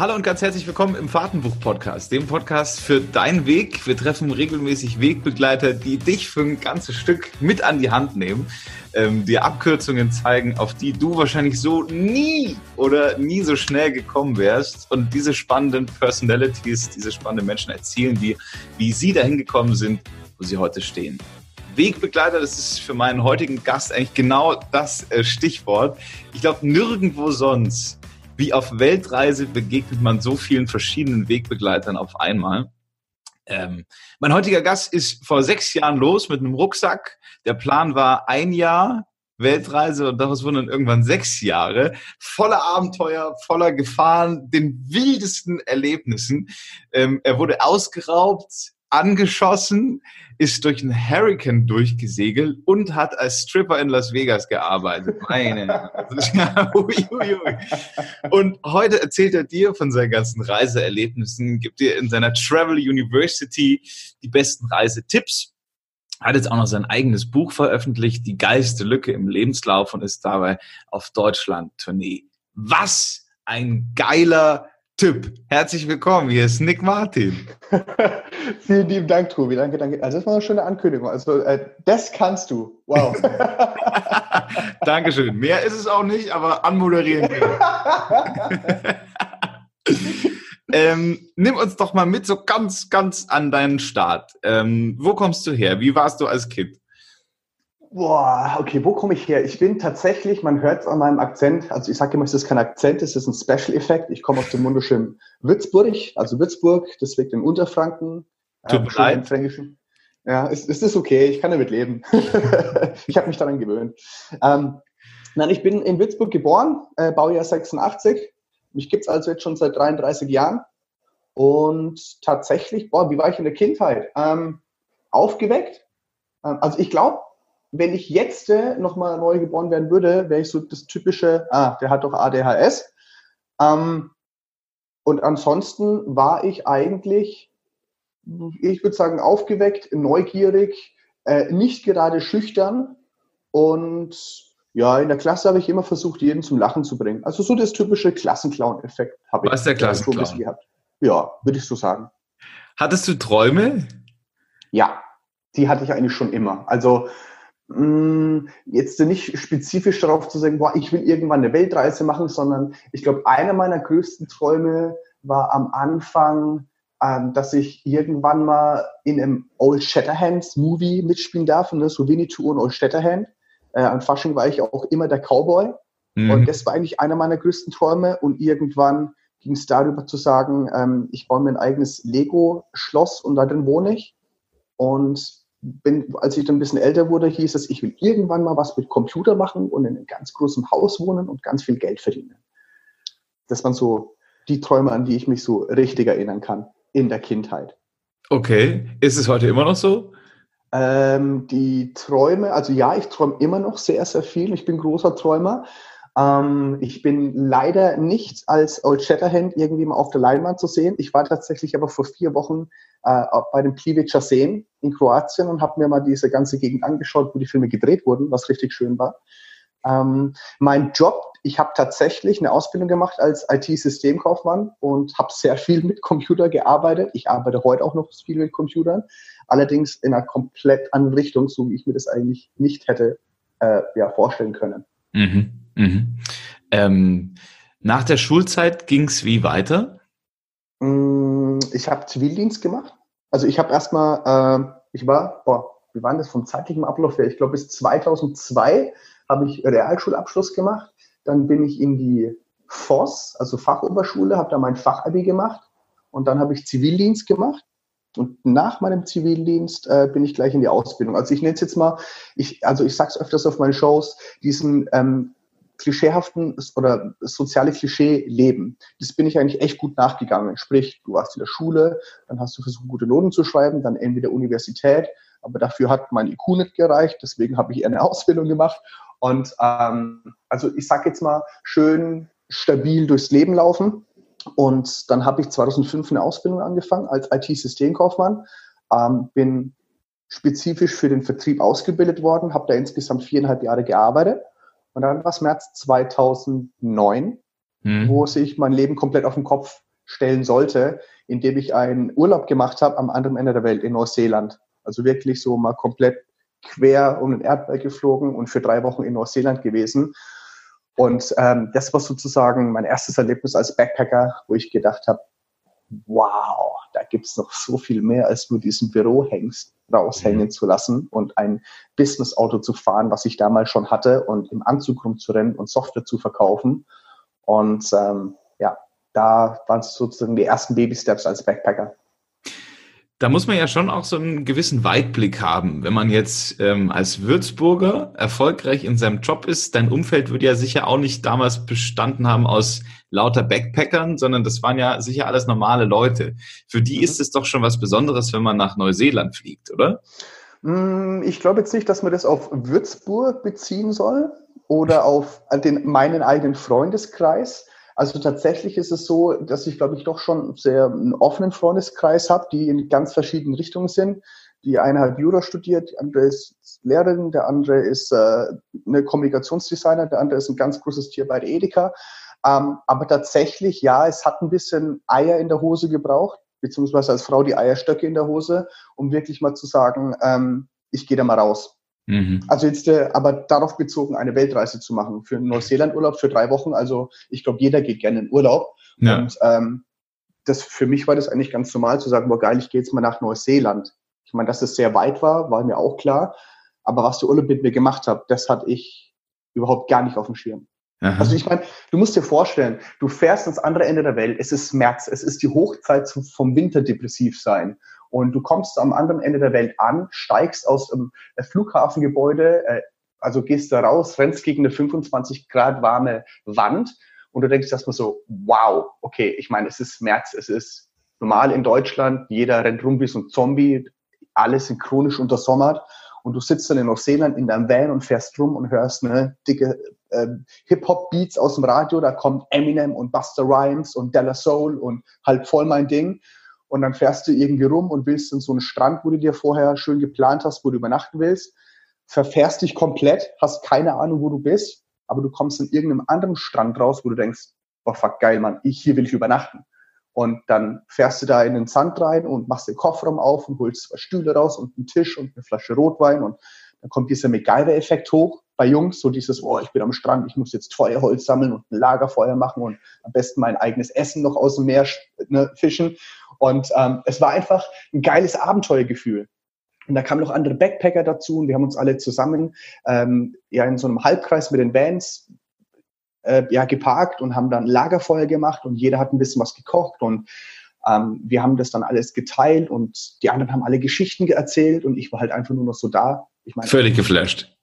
Hallo und ganz herzlich willkommen im Fahrtenbuch-Podcast, dem Podcast für deinen Weg. Wir treffen regelmäßig Wegbegleiter, die dich für ein ganzes Stück mit an die Hand nehmen, ähm, dir Abkürzungen zeigen, auf die du wahrscheinlich so nie oder nie so schnell gekommen wärst. Und diese spannenden Personalities, diese spannenden Menschen erzählen dir, wie sie dahin gekommen sind, wo sie heute stehen. Wegbegleiter, das ist für meinen heutigen Gast eigentlich genau das äh, Stichwort. Ich glaube, nirgendwo sonst wie auf Weltreise begegnet man so vielen verschiedenen Wegbegleitern auf einmal. Ähm, mein heutiger Gast ist vor sechs Jahren los mit einem Rucksack. Der Plan war ein Jahr Weltreise und daraus wurden dann irgendwann sechs Jahre voller Abenteuer, voller Gefahren, den wildesten Erlebnissen. Ähm, er wurde ausgeraubt, angeschossen, ist durch einen Hurricane durchgesegelt und hat als Stripper in Las Vegas gearbeitet. Meine. und heute erzählt er dir von seinen ganzen Reiseerlebnissen, gibt dir in seiner Travel University die besten Reisetipps. Hat jetzt auch noch sein eigenes Buch veröffentlicht, Die geilste Lücke im Lebenslauf und ist dabei auf Deutschland-Tournee. Was ein geiler Tipp. Herzlich willkommen, hier ist Nick Martin. Vielen lieben Dank, Tobi. Danke, danke. Also das war eine schöne Ankündigung. Also äh, das kannst du. Wow. Dankeschön. Mehr ist es auch nicht, aber anmoderieren ähm, nimm uns doch mal mit so ganz, ganz an deinen Start. Ähm, wo kommst du her? Wie warst du als Kind? Boah, okay, wo komme ich her? Ich bin tatsächlich, man hört es an meinem Akzent, also ich sage immer, es ist kein Akzent, es ist ein Special-Effekt. Ich komme aus dem wunderschönen Würzburg, also Würzburg, das liegt in Unterfranken. Tut mir leid. Fränkischen. Ja, es, es ist okay, ich kann damit leben. ich habe mich daran gewöhnt. Ähm, nein, ich bin in Würzburg geboren, äh, Baujahr 86. Mich gibt's also jetzt schon seit 33 Jahren. Und tatsächlich, boah, wie war ich in der Kindheit? Ähm, aufgeweckt. Ähm, also ich glaube, wenn ich jetzt äh, nochmal neu geboren werden würde, wäre ich so das typische, ah, der hat doch ADHS. Ähm, und ansonsten war ich eigentlich, ich würde sagen, aufgeweckt, neugierig, äh, nicht gerade schüchtern. Und ja, in der Klasse habe ich immer versucht, jeden zum Lachen zu bringen. Also so das typische Klassenclown-Effekt habe ich. Was der Klassenclown? gehabt. Ja, würde ich so sagen. Hattest du Träume? Ja, die hatte ich eigentlich schon immer. Also jetzt nicht spezifisch darauf zu sagen, boah, ich will irgendwann eine Weltreise machen, sondern ich glaube, einer meiner größten Träume war am Anfang, ähm, dass ich irgendwann mal in einem Old Shatterhands Movie mitspielen darf, ne? so Winnetou und Old Shatterhand. Äh, an Fasching war ich auch immer der Cowboy. Mhm. Und das war eigentlich einer meiner größten Träume. Und irgendwann ging es darüber zu sagen, ähm, ich baue mir ein eigenes Lego-Schloss und da drin wohne ich. Und bin, als ich dann ein bisschen älter wurde, hieß es, ich will irgendwann mal was mit Computer machen und in einem ganz großen Haus wohnen und ganz viel Geld verdienen. Das waren so die Träume, an die ich mich so richtig erinnern kann in der Kindheit. Okay, ist es heute immer noch so? Ähm, die Träume, also ja, ich träume immer noch sehr, sehr viel. Ich bin großer Träumer. Ähm, ich bin leider nicht als Old Shatterhand irgendwie mal auf der Leinwand zu sehen. Ich war tatsächlich aber vor vier Wochen äh, bei den Plivica Seen in Kroatien und habe mir mal diese ganze Gegend angeschaut, wo die Filme gedreht wurden, was richtig schön war. Ähm, mein Job, ich habe tatsächlich eine Ausbildung gemacht als IT-Systemkaufmann und habe sehr viel mit Computer gearbeitet. Ich arbeite heute auch noch viel mit Computern, allerdings in einer komplett anderen Richtung, so wie ich mir das eigentlich nicht hätte äh, ja, vorstellen können. Mhm. Mhm. Ähm, nach der Schulzeit ging es wie weiter? Mm, ich habe Zivildienst gemacht. Also ich habe erstmal, äh, ich war, boah, wie war das vom zeitlichen Ablauf her? Ich glaube, bis 2002 habe ich Realschulabschluss gemacht. Dann bin ich in die FOS, also Fachoberschule, habe da mein Fachabi gemacht. Und dann habe ich Zivildienst gemacht. Und nach meinem Zivildienst äh, bin ich gleich in die Ausbildung. Also ich nenne es jetzt mal, ich, also ich sage es öfters auf meinen Shows, diesen ähm, klischeehaften oder soziale Klischee leben. Das bin ich eigentlich echt gut nachgegangen. Sprich, du warst in der Schule, dann hast du versucht, gute Noten zu schreiben, dann entweder Universität, aber dafür hat mein IQ nicht gereicht, deswegen habe ich eher eine Ausbildung gemacht. Und ähm, also ich sage jetzt mal, schön stabil durchs Leben laufen. Und dann habe ich 2005 eine Ausbildung angefangen als IT-Systemkaufmann, ähm, bin spezifisch für den Vertrieb ausgebildet worden, habe da insgesamt viereinhalb Jahre gearbeitet und dann war es März 2009, mhm. wo sich mein Leben komplett auf den Kopf stellen sollte, indem ich einen Urlaub gemacht habe am anderen Ende der Welt in Neuseeland. Also wirklich so mal komplett quer um den Erdball geflogen und für drei Wochen in Neuseeland gewesen. Und ähm, das war sozusagen mein erstes Erlebnis als Backpacker, wo ich gedacht habe, wow, da gibt's noch so viel mehr als nur diesen Bürohengst raushängen mhm. zu lassen und ein Business-Auto zu fahren, was ich damals schon hatte und im Anzug rumzurennen und Software zu verkaufen. Und ähm, ja, da waren es sozusagen die ersten Baby-Steps als Backpacker da muss man ja schon auch so einen gewissen Weitblick haben. Wenn man jetzt ähm, als Würzburger erfolgreich in seinem Job ist, dein Umfeld würde ja sicher auch nicht damals bestanden haben aus lauter Backpackern, sondern das waren ja sicher alles normale Leute. Für die mhm. ist es doch schon was Besonderes, wenn man nach Neuseeland fliegt, oder? Mm, ich glaube jetzt nicht, dass man das auf Würzburg beziehen soll oder auf den, meinen eigenen Freundeskreis. Also tatsächlich ist es so, dass ich, glaube ich, doch schon sehr einen offenen Freundeskreis habe, die in ganz verschiedenen Richtungen sind. Die eine hat Jura studiert, die andere ist Lehrerin, der andere ist äh, eine Kommunikationsdesigner, der andere ist ein ganz großes Tier bei der Edeka. Ähm, aber tatsächlich, ja, es hat ein bisschen Eier in der Hose gebraucht, beziehungsweise als Frau die Eierstöcke in der Hose, um wirklich mal zu sagen, ähm, ich gehe da mal raus. Mhm. Also jetzt äh, aber darauf bezogen, eine Weltreise zu machen für einen Neuseeland-Urlaub für drei Wochen. Also ich glaube, jeder geht gerne in Urlaub. Ja. Und ähm, das für mich war das eigentlich ganz normal zu sagen, boah geil, ich gehe jetzt mal nach Neuseeland. Ich meine, dass es sehr weit war, war mir auch klar. Aber was der Urlaub mit mir gemacht hat, das hatte ich überhaupt gar nicht auf dem Schirm. Aha. Also ich meine, du musst dir vorstellen, du fährst ans andere Ende der Welt, es ist März, es ist die Hochzeit vom Winterdepressiv sein. Und du kommst am anderen Ende der Welt an, steigst aus dem Flughafengebäude, äh, also gehst da raus, rennst gegen eine 25 Grad warme Wand und du denkst erstmal so, wow, okay, ich meine, es ist März, es ist normal in Deutschland, jeder rennt rum wie so ein Zombie, alles sind chronisch untersommert und du sitzt dann in Neuseeland in deinem Van und fährst rum und hörst eine dicke äh, Hip-Hop-Beats aus dem Radio, da kommt Eminem und Buster Rhymes und Della Soul und halt voll mein Ding und dann fährst du irgendwie rum und willst in so einen Strand, wo du dir vorher schön geplant hast, wo du übernachten willst, verfährst dich komplett, hast keine Ahnung, wo du bist, aber du kommst in irgendeinem anderen Strand raus, wo du denkst, oh fuck, geil, Mann, ich, hier will ich übernachten. Und dann fährst du da in den Sand rein und machst den Kofferraum auf und holst zwei Stühle raus und einen Tisch und eine Flasche Rotwein und dann kommt dieser MacGyver-Effekt hoch bei Jungs, so dieses, oh, ich bin am Strand, ich muss jetzt Feuerholz sammeln und ein Lagerfeuer machen und am besten mein eigenes Essen noch aus dem Meer ne, fischen. Und ähm, es war einfach ein geiles Abenteuergefühl. Und da kamen noch andere Backpacker dazu und wir haben uns alle zusammen ähm, ja in so einem Halbkreis mit den Vans äh, ja geparkt und haben dann Lagerfeuer gemacht und jeder hat ein bisschen was gekocht und ähm, wir haben das dann alles geteilt und die anderen haben alle Geschichten erzählt und ich war halt einfach nur noch so da. Ich meine, völlig geflasht.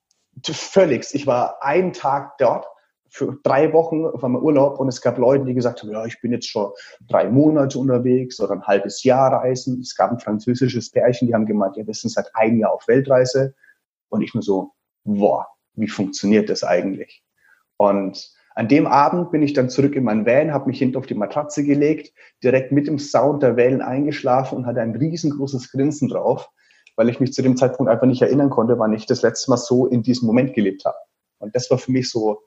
Völlig. Ich war einen Tag dort für drei Wochen auf einmal Urlaub und es gab Leute, die gesagt haben, ja, ich bin jetzt schon drei Monate unterwegs oder ein halbes Jahr reisen. Es gab ein französisches Pärchen, die haben gemeint, ja, wir sind seit einem Jahr auf Weltreise. Und ich nur so, boah, wie funktioniert das eigentlich? Und an dem Abend bin ich dann zurück in mein Van, habe mich hinten auf die Matratze gelegt, direkt mit dem Sound der Wellen eingeschlafen und hatte ein riesengroßes Grinsen drauf, weil ich mich zu dem Zeitpunkt einfach nicht erinnern konnte, wann ich das letzte Mal so in diesem Moment gelebt habe. Und das war für mich so,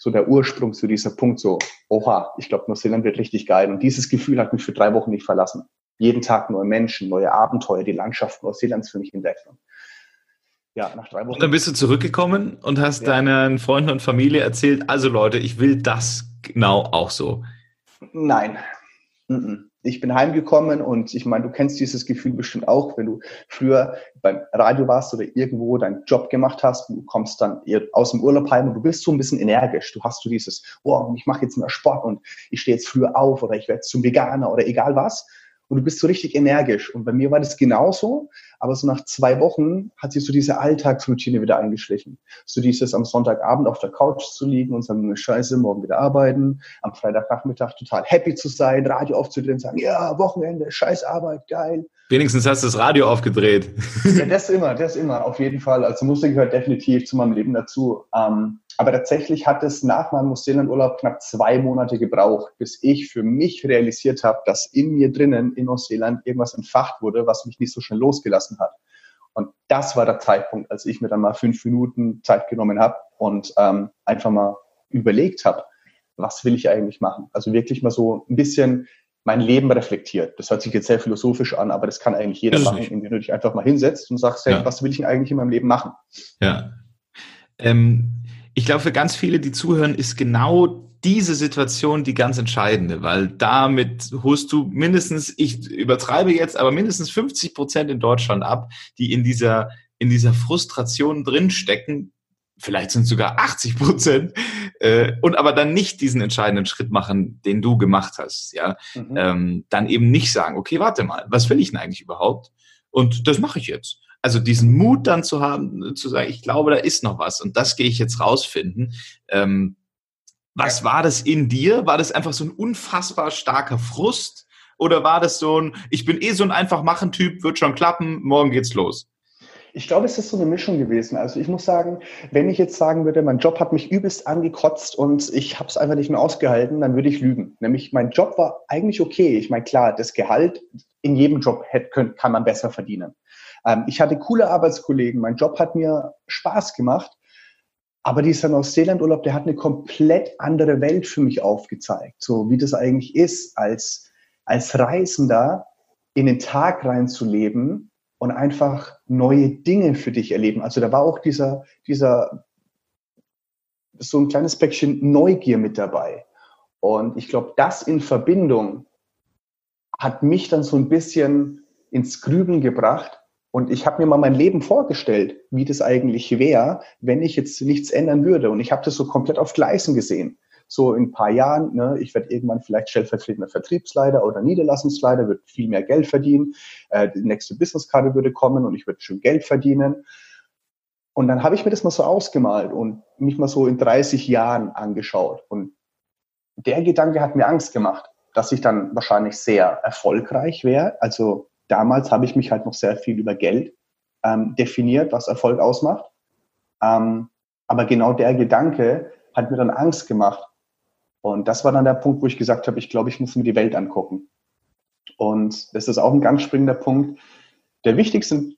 so der Ursprung zu dieser Punkt, so, oha, ich glaube, Neuseeland wird richtig geil. Und dieses Gefühl hat mich für drei Wochen nicht verlassen. Jeden Tag neue Menschen, neue Abenteuer, die Landschaft Neuseelands für mich entdeckt ja, nach drei Wochen. Und dann bist du zurückgekommen und hast ja. deinen Freunden und Familie erzählt, also Leute, ich will das genau auch so. Nein. Ich bin heimgekommen und ich meine, du kennst dieses Gefühl bestimmt auch, wenn du früher beim Radio warst oder irgendwo deinen Job gemacht hast, du kommst dann aus dem Urlaub heim und du bist so ein bisschen energisch. Du hast so dieses, oh, ich mache jetzt mehr Sport und ich stehe jetzt früher auf oder ich werde zum Veganer oder egal was und du bist so richtig energisch. Und bei mir war das genauso, aber so nach zwei Wochen hat sich so diese Alltagsroutine wieder eingeschlichen. So dieses am Sonntagabend auf der Couch zu liegen und sagen, scheiße, morgen wieder arbeiten, am Freitagnachmittag total happy zu sein, Radio aufzudrehen, sagen, ja, Wochenende, scheiß Arbeit, geil. Wenigstens hast du das Radio aufgedreht. ja, das immer, das immer, auf jeden Fall. Also Musik gehört definitiv zu meinem Leben dazu. Ähm, aber tatsächlich hat es nach meinem Neuseeland-Urlaub knapp zwei Monate gebraucht, bis ich für mich realisiert habe, dass in mir drinnen in Neuseeland irgendwas entfacht wurde, was mich nicht so schnell losgelassen hat. Und das war der Zeitpunkt, als ich mir dann mal fünf Minuten Zeit genommen habe und ähm, einfach mal überlegt habe, was will ich eigentlich machen? Also wirklich mal so ein bisschen mein Leben reflektiert. Das hört sich jetzt sehr philosophisch an, aber das kann eigentlich jeder machen, indem du dich einfach mal hinsetzt und sagst, hey, ja. was will ich denn eigentlich in meinem Leben machen? Ja. Ähm, ich glaube, für ganz viele, die zuhören, ist genau diese Situation die ganz entscheidende, weil damit holst du mindestens, ich übertreibe jetzt, aber mindestens 50 Prozent in Deutschland ab, die in dieser, in dieser Frustration drinstecken, vielleicht sind es sogar 80 Prozent, äh, und aber dann nicht diesen entscheidenden Schritt machen, den du gemacht hast, ja, mhm. ähm, dann eben nicht sagen, okay, warte mal, was will ich denn eigentlich überhaupt? Und das mache ich jetzt. Also diesen Mut dann zu haben, zu sagen, ich glaube, da ist noch was und das gehe ich jetzt rausfinden. Ähm, was war das in dir? War das einfach so ein unfassbar starker Frust? Oder war das so ein, ich bin eh so ein einfach machen Typ, wird schon klappen, morgen geht's los? Ich glaube, es ist so eine Mischung gewesen. Also ich muss sagen, wenn ich jetzt sagen würde, mein Job hat mich übelst angekotzt und ich habe es einfach nicht mehr ausgehalten, dann würde ich lügen. Nämlich mein Job war eigentlich okay. Ich meine, klar, das Gehalt in jedem Job kann man besser verdienen. Ähm, ich hatte coole Arbeitskollegen, mein Job hat mir Spaß gemacht, aber dieser Neuseeland-Urlaub, der hat eine komplett andere Welt für mich aufgezeigt. So wie das eigentlich ist, als, als Reisender in den Tag reinzuleben und einfach neue Dinge für dich erleben. Also da war auch dieser, dieser, so ein kleines Päckchen Neugier mit dabei. Und ich glaube, das in Verbindung hat mich dann so ein bisschen ins Grüben gebracht, und ich habe mir mal mein Leben vorgestellt, wie das eigentlich wäre, wenn ich jetzt nichts ändern würde. Und ich habe das so komplett auf Gleisen gesehen. So in ein paar Jahren, ne, ich werde irgendwann vielleicht stellvertretender Vertriebsleiter oder Niederlassungsleiter, wird viel mehr Geld verdienen. Äh, die nächste Businesskarte würde kommen und ich würde schön Geld verdienen. Und dann habe ich mir das mal so ausgemalt und mich mal so in 30 Jahren angeschaut. Und der Gedanke hat mir Angst gemacht, dass ich dann wahrscheinlich sehr erfolgreich wäre. Also damals habe ich mich halt noch sehr viel über Geld ähm, definiert, was Erfolg ausmacht. Ähm, aber genau der Gedanke hat mir dann Angst gemacht. Und das war dann der Punkt, wo ich gesagt habe, ich glaube, ich muss mir die Welt angucken. Und das ist auch ein ganz springender Punkt. Der wichtigste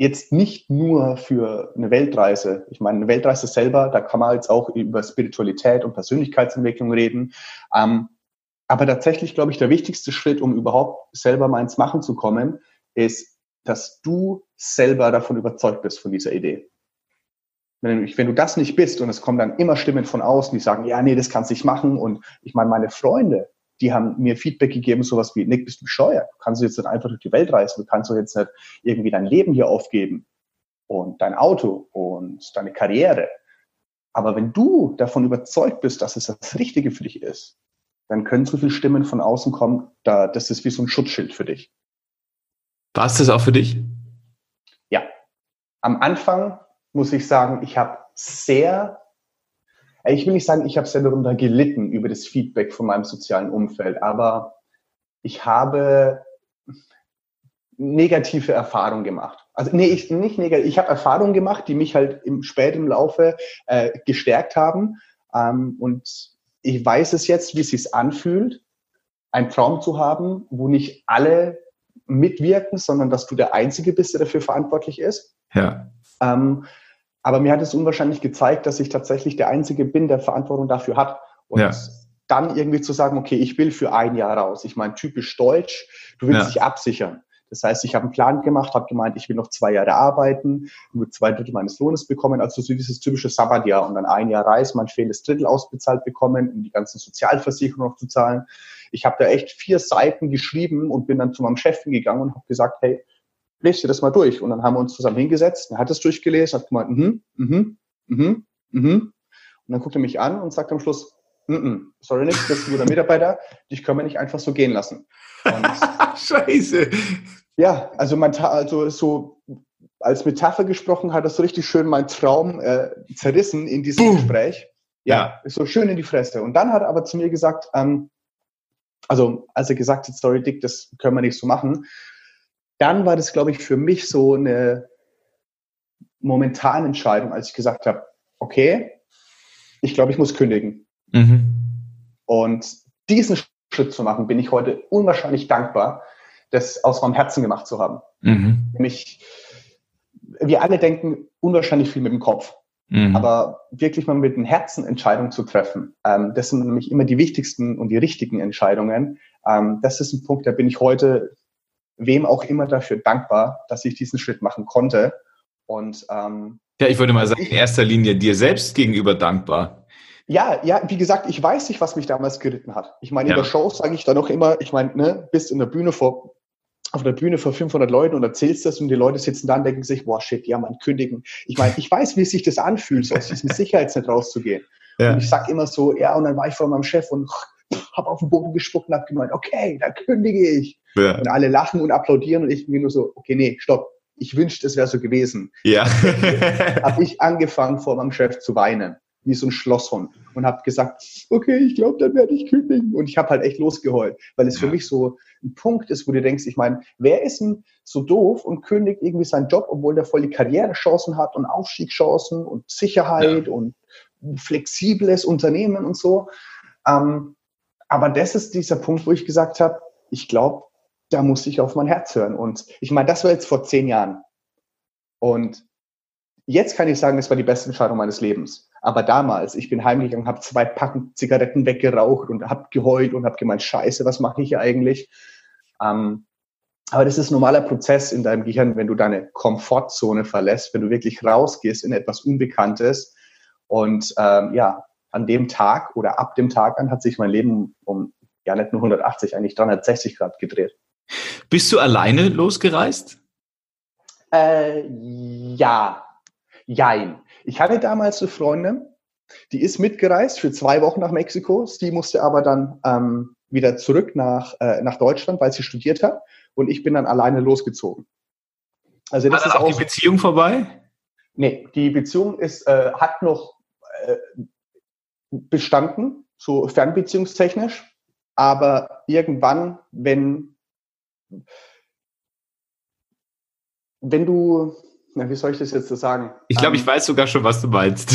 jetzt nicht nur für eine Weltreise. Ich meine, eine Weltreise selber, da kann man jetzt auch über Spiritualität und Persönlichkeitsentwicklung reden. Ähm, aber tatsächlich, glaube ich, der wichtigste Schritt, um überhaupt selber mal ins Machen zu kommen, ist, dass du selber davon überzeugt bist von dieser Idee. Wenn du, wenn du das nicht bist und es kommen dann immer Stimmen von außen, die sagen, ja, nee, das kannst du nicht machen. Und ich meine, meine Freunde, die haben mir Feedback gegeben, sowas wie, Nick, bist du bescheuert? Du kannst jetzt nicht einfach durch die Welt reisen. Du kannst doch jetzt nicht irgendwie dein Leben hier aufgeben und dein Auto und deine Karriere. Aber wenn du davon überzeugt bist, dass es das Richtige für dich ist, dann können so viele Stimmen von außen kommen, da, das ist wie so ein Schutzschild für dich. War es das auch für dich? Ja. Am Anfang muss ich sagen, ich habe sehr, äh, ich will nicht sagen, ich habe sehr darunter gelitten über das Feedback von meinem sozialen Umfeld, aber ich habe negative Erfahrungen gemacht. Also nee, ich nicht negativ. Ich habe Erfahrungen gemacht, die mich halt im späten Laufe äh, gestärkt haben. Ähm, und ich weiß es jetzt, wie es sich anfühlt, einen Traum zu haben, wo nicht alle mitwirken, sondern dass du der Einzige bist, der dafür verantwortlich ist. Ja. Ähm, aber mir hat es unwahrscheinlich gezeigt, dass ich tatsächlich der Einzige bin, der Verantwortung dafür hat. Und ja. dann irgendwie zu sagen, okay, ich will für ein Jahr raus. Ich meine, typisch deutsch, du willst ja. dich absichern. Das heißt, ich habe einen Plan gemacht, habe gemeint, ich will noch zwei Jahre arbeiten, nur zwei Drittel meines Lohnes bekommen, also so dieses typische Sabbatjahr und dann ein Jahr Reis, mein fehlendes Drittel ausbezahlt bekommen, um die ganzen Sozialversicherungen noch zu zahlen. Ich habe da echt vier Seiten geschrieben und bin dann zu meinem Chef gegangen und habe gesagt, hey, lest dir das mal durch. Und dann haben wir uns zusammen hingesetzt, er hat es durchgelesen, hat gemeint, mhm, mhm, mhm, mhm. Und dann guckt er mich an und sagt am Schluss, -mm, sorry Nick, das ist ein guter Mitarbeiter, dich können wir nicht einfach so gehen lassen. Scheiße. Ja, also man also so als Metapher gesprochen hat das so richtig schön mein Traum äh, zerrissen in diesem Boom. Gespräch. Ja, ja, so schön in die Fresse. Und dann hat er aber zu mir gesagt, ähm, also als er gesagt hat, sorry Dick, das können wir nicht so machen, dann war das, glaube ich, für mich so eine momentane Entscheidung, als ich gesagt habe, okay, ich glaube, ich muss kündigen. Mhm. Und diesen Schritt zu machen, bin ich heute unwahrscheinlich dankbar, das aus meinem Herzen gemacht zu haben. Mhm. Nämlich, wir alle denken unwahrscheinlich viel mit dem Kopf. Mhm. Aber wirklich mal mit dem Herzen Entscheidungen zu treffen, ähm, das sind nämlich immer die wichtigsten und die richtigen Entscheidungen. Ähm, das ist ein Punkt, da bin ich heute wem auch immer dafür dankbar, dass ich diesen Schritt machen konnte. Und ähm, ja, ich würde mal sagen, in erster Linie dir selbst gegenüber dankbar. Ja, ja, wie gesagt, ich weiß nicht, was mich damals geritten hat. Ich meine, in ja. der Show sage ich dann noch immer, ich meine, ne, bist in der Bühne vor auf der Bühne vor 500 Leuten und erzählst das und die Leute sitzen da und denken sich, boah, shit, ja, man, kündigen. Ich meine, ich weiß, wie sich das anfühlt, so aus diesem Sicherheitsnetz rauszugehen. Ja. Und ich sag immer so, ja, und dann war ich vor meinem Chef und habe auf den Boden gespuckt und habe gemeint, okay, da kündige ich. Ja. Und alle lachen und applaudieren und ich bin nur so, okay, nee, stopp. Ich wünschte, es wäre so gewesen. Ja. habe ich angefangen, vor meinem Chef zu weinen wie so ein Schlosshund und habe gesagt, okay, ich glaube, dann werde ich kündigen. Und ich habe halt echt losgeheult, weil es für mich so ein Punkt ist, wo du denkst, ich meine, wer ist denn so doof und kündigt irgendwie seinen Job, obwohl der voll die Karrierechancen hat und Aufstiegschancen und Sicherheit ja. und flexibles Unternehmen und so. Ähm, aber das ist dieser Punkt, wo ich gesagt habe, ich glaube, da muss ich auf mein Herz hören. Und ich meine, das war jetzt vor zehn Jahren. Und jetzt kann ich sagen, es war die beste Entscheidung meines Lebens. Aber damals, ich bin heimgegangen, habe zwei Packen Zigaretten weggeraucht und habe geheult und habe gemeint, scheiße, was mache ich hier eigentlich? Ähm, aber das ist ein normaler Prozess in deinem Gehirn, wenn du deine Komfortzone verlässt, wenn du wirklich rausgehst in etwas Unbekanntes. Und ähm, ja, an dem Tag oder ab dem Tag an hat sich mein Leben um ja nicht nur 180, eigentlich 360 Grad gedreht. Bist du alleine losgereist? Äh, ja, jein. Ich hatte damals eine Freundin, die ist mitgereist für zwei Wochen nach Mexiko. Die musste aber dann ähm, wieder zurück nach, äh, nach Deutschland, weil sie studiert hat. Und ich bin dann alleine losgezogen. Also das ist auch die Beziehung vorbei? Nee, die Beziehung ist, äh, hat noch äh, bestanden, so fernbeziehungstechnisch. Aber irgendwann, wenn, wenn du na, wie soll ich das jetzt so sagen? Ich glaube, ähm, ich weiß sogar schon, was du meinst.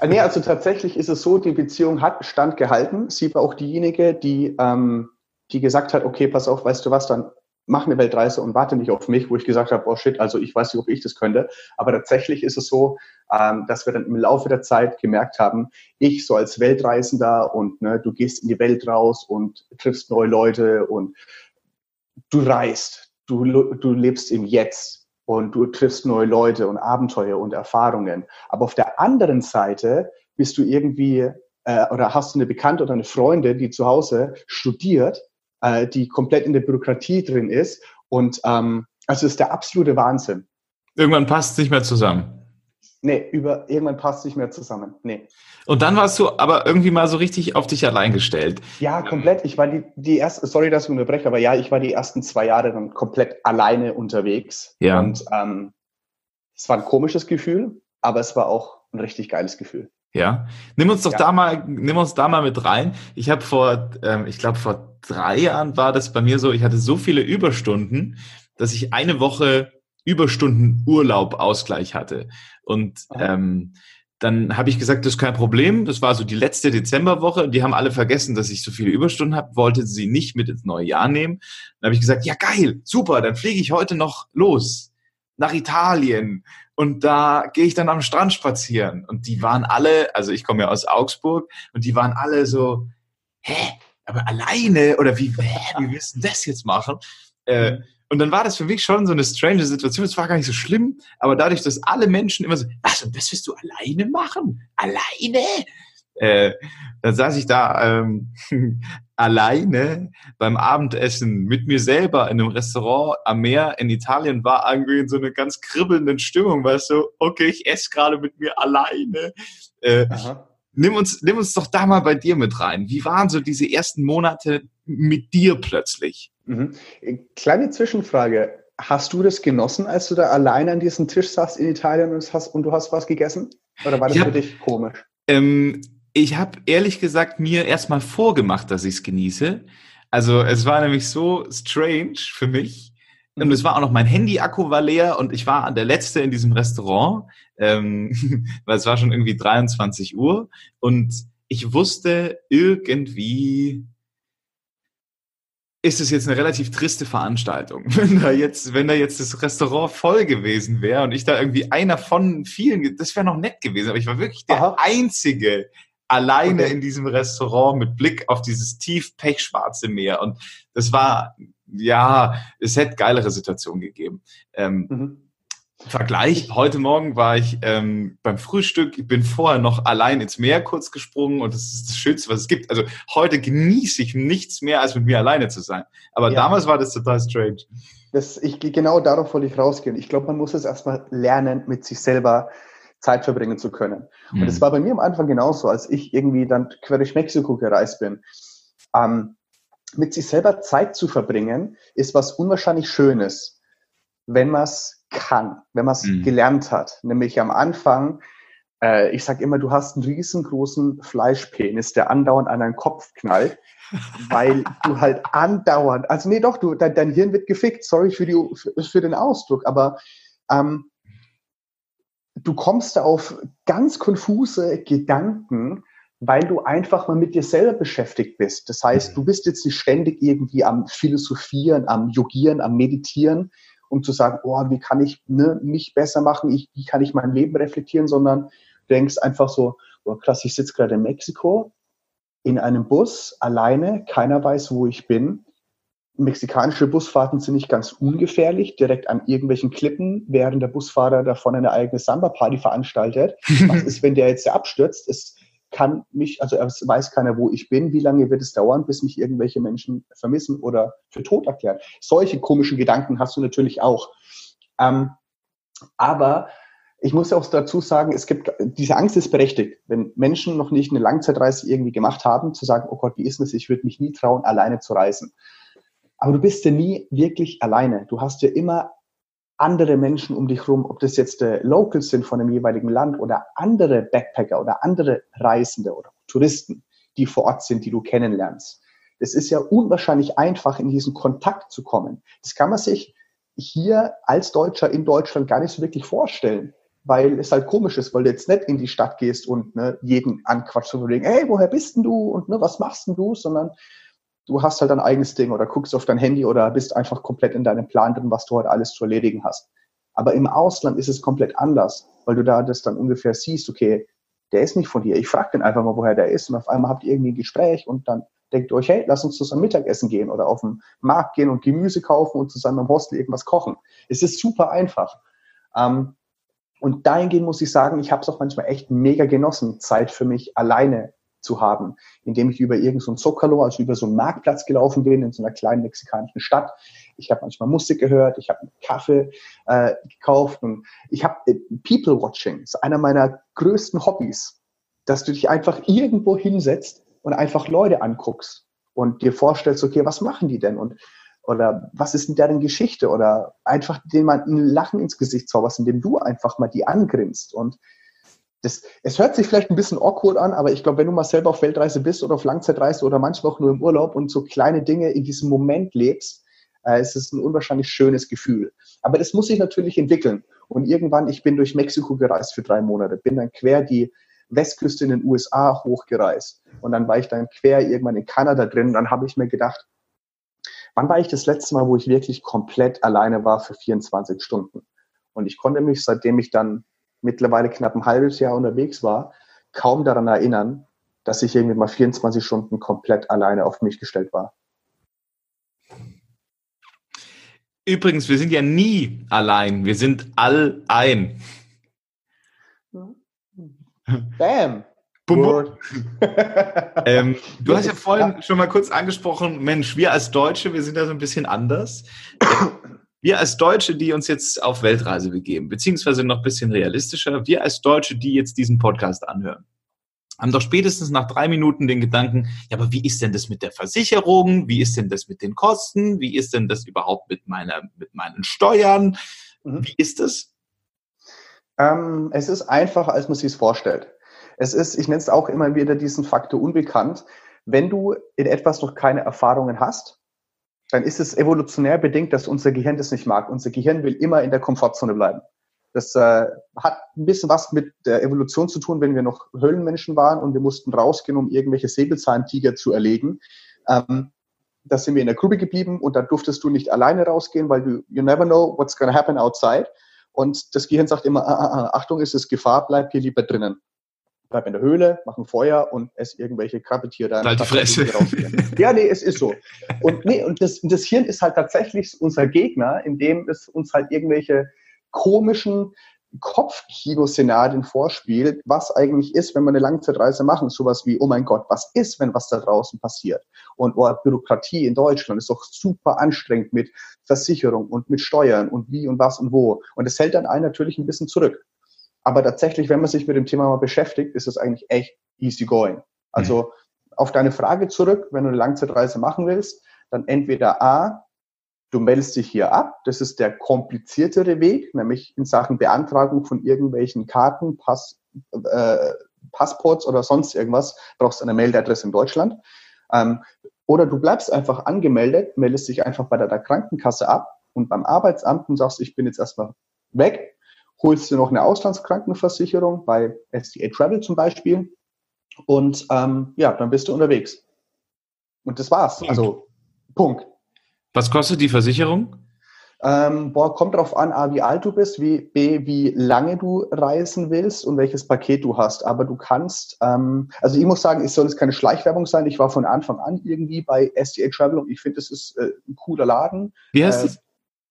Äh, nee, also tatsächlich ist es so, die Beziehung hat standgehalten. Sie war auch diejenige, die, ähm, die gesagt hat, okay, pass auf, weißt du was, dann mach eine Weltreise und warte nicht auf mich, wo ich gesagt habe, oh shit, also ich weiß nicht, ob ich das könnte. Aber tatsächlich ist es so, ähm, dass wir dann im Laufe der Zeit gemerkt haben, ich so als Weltreisender und ne, du gehst in die Welt raus und triffst neue Leute und du reist, du, du lebst im Jetzt und du triffst neue Leute und Abenteuer und Erfahrungen. Aber auf der anderen Seite bist du irgendwie äh, oder hast du eine Bekannte oder eine Freundin, die zu Hause studiert, äh, die komplett in der Bürokratie drin ist. Und ähm, also ist der absolute Wahnsinn. Irgendwann passt es nicht mehr zusammen. Nee, über, irgendwann passt es nicht mehr zusammen. Nee. Und dann warst du aber irgendwie mal so richtig auf dich allein gestellt. Ja, komplett. Ich war die, die erste, sorry, dass ich unterbreche, aber ja, ich war die ersten zwei Jahre dann komplett alleine unterwegs. Ja. Und ähm, es war ein komisches Gefühl, aber es war auch ein richtig geiles Gefühl. Ja, nimm uns doch ja. da mal, nimm uns da mal mit rein. Ich habe vor, ähm, ich glaube vor drei Jahren war das bei mir so. Ich hatte so viele Überstunden, dass ich eine Woche Überstunden Urlaub Ausgleich hatte. Und ähm, dann habe ich gesagt, das ist kein Problem. Das war so die letzte Dezemberwoche. Die haben alle vergessen, dass ich so viele Überstunden habe, wollte sie nicht mit ins neue Jahr nehmen. Dann habe ich gesagt, ja geil, super, dann fliege ich heute noch los nach Italien und da gehe ich dann am Strand spazieren. Und die waren alle, also ich komme ja aus Augsburg und die waren alle so, hä, aber alleine oder wie, hä, wie willst du das jetzt machen? Äh, mhm. Und dann war das für mich schon so eine strange Situation. Es war gar nicht so schlimm, aber dadurch, dass alle Menschen immer so, was, und das wirst du alleine machen? Alleine? Äh, dann saß ich da ähm, alleine beim Abendessen mit mir selber in einem Restaurant am Meer in Italien, war irgendwie in so einer ganz kribbelnden Stimmung, weißt du, okay, ich esse gerade mit mir alleine. Äh, nimm, uns, nimm uns doch da mal bei dir mit rein. Wie waren so diese ersten Monate mit dir plötzlich? Mhm. Kleine Zwischenfrage. Hast du das genossen, als du da alleine an diesem Tisch saßt in Italien und, hast, und du hast was gegessen? Oder war das hab, für dich komisch? Ähm, ich habe ehrlich gesagt mir erstmal vorgemacht, dass ich es genieße. Also es war nämlich so strange für mich. Und es war auch noch mein Handy-Akku war leer und ich war der Letzte in diesem Restaurant, ähm, weil es war schon irgendwie 23 Uhr und ich wusste irgendwie, ist es jetzt eine relativ triste Veranstaltung. Wenn da jetzt, wenn da jetzt das Restaurant voll gewesen wäre und ich da irgendwie einer von vielen, das wäre noch nett gewesen, aber ich war wirklich der Aha. einzige alleine okay. in diesem Restaurant mit Blick auf dieses tief pechschwarze Meer und das war, ja, es hätte geilere Situationen gegeben. Ähm, mhm. Vergleich, heute Morgen war ich ähm, beim Frühstück, ich bin vorher noch allein ins Meer kurz gesprungen und das ist das Schönste, was es gibt. Also heute genieße ich nichts mehr, als mit mir alleine zu sein. Aber ja. damals war das total strange. Das, ich, genau darauf wollte ich rausgehen. Ich glaube, man muss es erstmal lernen, mit sich selber Zeit verbringen zu können. Mhm. Und es war bei mir am Anfang genauso, als ich irgendwie dann quer durch Mexiko gereist bin. Ähm, mit sich selber Zeit zu verbringen, ist was unwahrscheinlich Schönes, wenn man es kann, wenn man es mhm. gelernt hat. Nämlich am Anfang, äh, ich sage immer, du hast einen riesengroßen Fleischpenis, der andauernd an deinen Kopf knallt, weil du halt andauernd, also nee, doch, du, dein, dein Hirn wird gefickt, sorry für, die, für, den Ausdruck, aber ähm, du kommst auf ganz konfuse Gedanken, weil du einfach mal mit dir selber beschäftigt bist. Das heißt, du bist jetzt nicht ständig irgendwie am Philosophieren, am Yogieren, am Meditieren, um zu sagen, oh, wie kann ich ne, mich besser machen, ich, wie kann ich mein Leben reflektieren, sondern du denkst einfach so, oh, krass, ich sitze gerade in Mexiko in einem Bus alleine, keiner weiß, wo ich bin. Mexikanische Busfahrten sind nicht ganz ungefährlich, direkt an irgendwelchen Klippen, während der Busfahrer davon eine eigene Samba-Party veranstaltet. Was ist, wenn der jetzt abstürzt? Es kann mich, also es weiß keiner, wo ich bin, wie lange wird es dauern, bis mich irgendwelche Menschen vermissen oder für tot erklären. Solche komischen Gedanken hast du natürlich auch. Ähm, aber ich muss auch dazu sagen, es gibt, diese Angst ist berechtigt. Wenn Menschen noch nicht eine Langzeitreise irgendwie gemacht haben, zu sagen, oh Gott, wie ist das? Ich würde mich nie trauen, alleine zu reisen. Aber du bist ja nie wirklich alleine. Du hast ja immer andere Menschen um dich rum, ob das jetzt äh, Locals sind von dem jeweiligen Land oder andere Backpacker oder andere Reisende oder Touristen, die vor Ort sind, die du kennenlernst. Es ist ja unwahrscheinlich einfach, in diesen Kontakt zu kommen. Das kann man sich hier als Deutscher in Deutschland gar nicht so wirklich vorstellen, weil es halt komisch ist, weil du jetzt nicht in die Stadt gehst und ne, jeden anquatscht und denken, hey, woher bist denn du und ne, was machst denn du, sondern du hast halt dein eigenes Ding oder guckst auf dein Handy oder bist einfach komplett in deinem Plan drin, was du heute alles zu erledigen hast. Aber im Ausland ist es komplett anders, weil du da das dann ungefähr siehst, okay, der ist nicht von hier. Ich frage den einfach mal, woher der ist und auf einmal habt ihr irgendwie ein Gespräch und dann denkt ihr euch, hey, lass uns zusammen Mittagessen gehen oder auf den Markt gehen und Gemüse kaufen und zusammen im Hostel irgendwas kochen. Es ist super einfach. Ähm, und dahingehend muss ich sagen, ich habe es auch manchmal echt mega genossen, Zeit für mich alleine zu haben, indem ich über irgendein so Zocalo, also über so einen Marktplatz gelaufen bin in so einer kleinen mexikanischen Stadt. Ich habe manchmal Musik gehört, ich habe einen Kaffee äh, gekauft und ich habe äh, People Watching, ist einer meiner größten Hobbys, dass du dich einfach irgendwo hinsetzt und einfach Leute anguckst und dir vorstellst, okay, was machen die denn? Und oder was ist denn deren Geschichte? Oder einfach den mal ein Lachen ins Gesicht zauberst, indem du einfach mal die angrinst. Und das, es hört sich vielleicht ein bisschen awkward an, aber ich glaube, wenn du mal selber auf Weltreise bist oder auf Langzeitreise oder manchmal auch nur im Urlaub und so kleine Dinge in diesem Moment lebst, äh, es ist ein unwahrscheinlich schönes Gefühl. Aber das muss sich natürlich entwickeln. Und irgendwann, ich bin durch Mexiko gereist für drei Monate, bin dann quer die Westküste in den USA hochgereist. Und dann war ich dann quer irgendwann in Kanada drin. Und dann habe ich mir gedacht, wann war ich das letzte Mal, wo ich wirklich komplett alleine war für 24 Stunden? Und ich konnte mich, seitdem ich dann mittlerweile knapp ein halbes Jahr unterwegs war, kaum daran erinnern, dass ich irgendwie mal 24 Stunden komplett alleine auf mich gestellt war. Übrigens, wir sind ja nie allein, wir sind all ein. Bam! ähm, du hast ja vorhin schon mal kurz angesprochen, Mensch, wir als Deutsche, wir sind da so ein bisschen anders. Wir als Deutsche, die uns jetzt auf Weltreise begeben, beziehungsweise noch ein bisschen realistischer, wir als Deutsche, die jetzt diesen Podcast anhören, haben doch spätestens nach drei Minuten den Gedanken, ja, aber wie ist denn das mit der Versicherung? Wie ist denn das mit den Kosten? Wie ist denn das überhaupt mit meiner, mit meinen Steuern? Mhm. Wie ist es? Ähm, es ist einfacher, als man sich es vorstellt. Es ist, ich nenne es auch immer wieder diesen Faktor unbekannt. Wenn du in etwas noch keine Erfahrungen hast, dann ist es evolutionär bedingt, dass unser Gehirn das nicht mag. Unser Gehirn will immer in der Komfortzone bleiben. Das äh, hat ein bisschen was mit der Evolution zu tun, wenn wir noch Höhlenmenschen waren und wir mussten rausgehen, um irgendwelche Säbelzahntiger zu erlegen. Ähm, da sind wir in der Grube geblieben und da durftest du nicht alleine rausgehen, weil du, you never know what's gonna happen outside. Und das Gehirn sagt immer, ah, ah, ah, Achtung, ist Gefahr, bleib hier lieber drinnen. Bleib in der Höhle, mach ein Feuer und ess irgendwelche Krabbetiere. Halt die Fresse. ja, nee, es ist so. Und, nee, und das, das Hirn ist halt tatsächlich unser Gegner, indem es uns halt irgendwelche komischen Kopfkino-Szenarien vorspielt, was eigentlich ist, wenn wir eine Langzeitreise machen. Sowas wie, oh mein Gott, was ist, wenn was da draußen passiert? Und oh, Bürokratie in Deutschland ist doch super anstrengend mit Versicherung und mit Steuern und wie und was und wo. Und es hält dann einen natürlich ein bisschen zurück. Aber tatsächlich, wenn man sich mit dem Thema mal beschäftigt, ist es eigentlich echt easy going. Also mhm. auf deine Frage zurück, wenn du eine Langzeitreise machen willst, dann entweder A, Du meldest dich hier ab. Das ist der kompliziertere Weg, nämlich in Sachen Beantragung von irgendwelchen Karten, Pass, äh, Passports oder sonst irgendwas, brauchst du eine Meldeadresse in Deutschland. Ähm, oder du bleibst einfach angemeldet, meldest dich einfach bei der Krankenkasse ab und beim Arbeitsamt und sagst, ich bin jetzt erstmal weg, holst du noch eine Auslandskrankenversicherung bei SDA Travel zum Beispiel und ähm, ja, dann bist du unterwegs. Und das war's. Also Punkt. Was kostet die Versicherung? Ähm, boah, kommt darauf an, A, wie alt du bist, wie, B, wie lange du reisen willst und welches Paket du hast. Aber du kannst, ähm, also ich muss sagen, es soll jetzt keine Schleichwerbung sein. Ich war von Anfang an irgendwie bei STA Travel und ich finde, es ist äh, ein cooler Laden. Wie heißt es?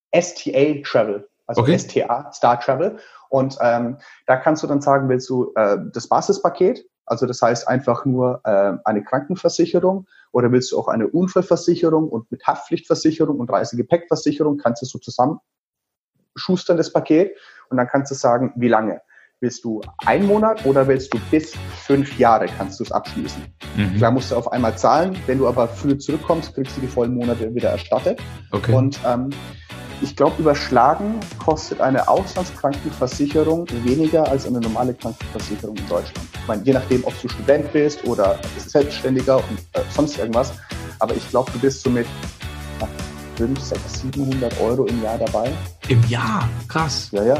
Äh, STA Travel, also okay. STA, Star Travel. Und ähm, da kannst du dann sagen, willst du äh, das Basispaket, also das heißt einfach nur äh, eine Krankenversicherung oder willst du auch eine Unfallversicherung und mit Haftpflichtversicherung und Reisegepäckversicherung kannst du so zusammen schustern das Paket und dann kannst du sagen, wie lange. Willst du ein Monat oder willst du bis fünf Jahre kannst du es abschließen? Mhm. Klar musst du auf einmal zahlen, wenn du aber früh zurückkommst, kriegst du die vollen Monate wieder erstattet. Okay. Und ähm, ich glaube, überschlagen kostet eine Auslandskrankenversicherung weniger als eine normale Krankenversicherung in Deutschland. Ich meine, je nachdem, ob du Student bist oder Selbstständiger und äh, sonst irgendwas. Aber ich glaube, du bist so mit 5, 6, 700 Euro im Jahr dabei. Im Jahr? Krass. Ja, ja.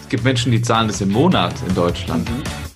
Es gibt Menschen, die zahlen das im Monat in Deutschland. Mhm.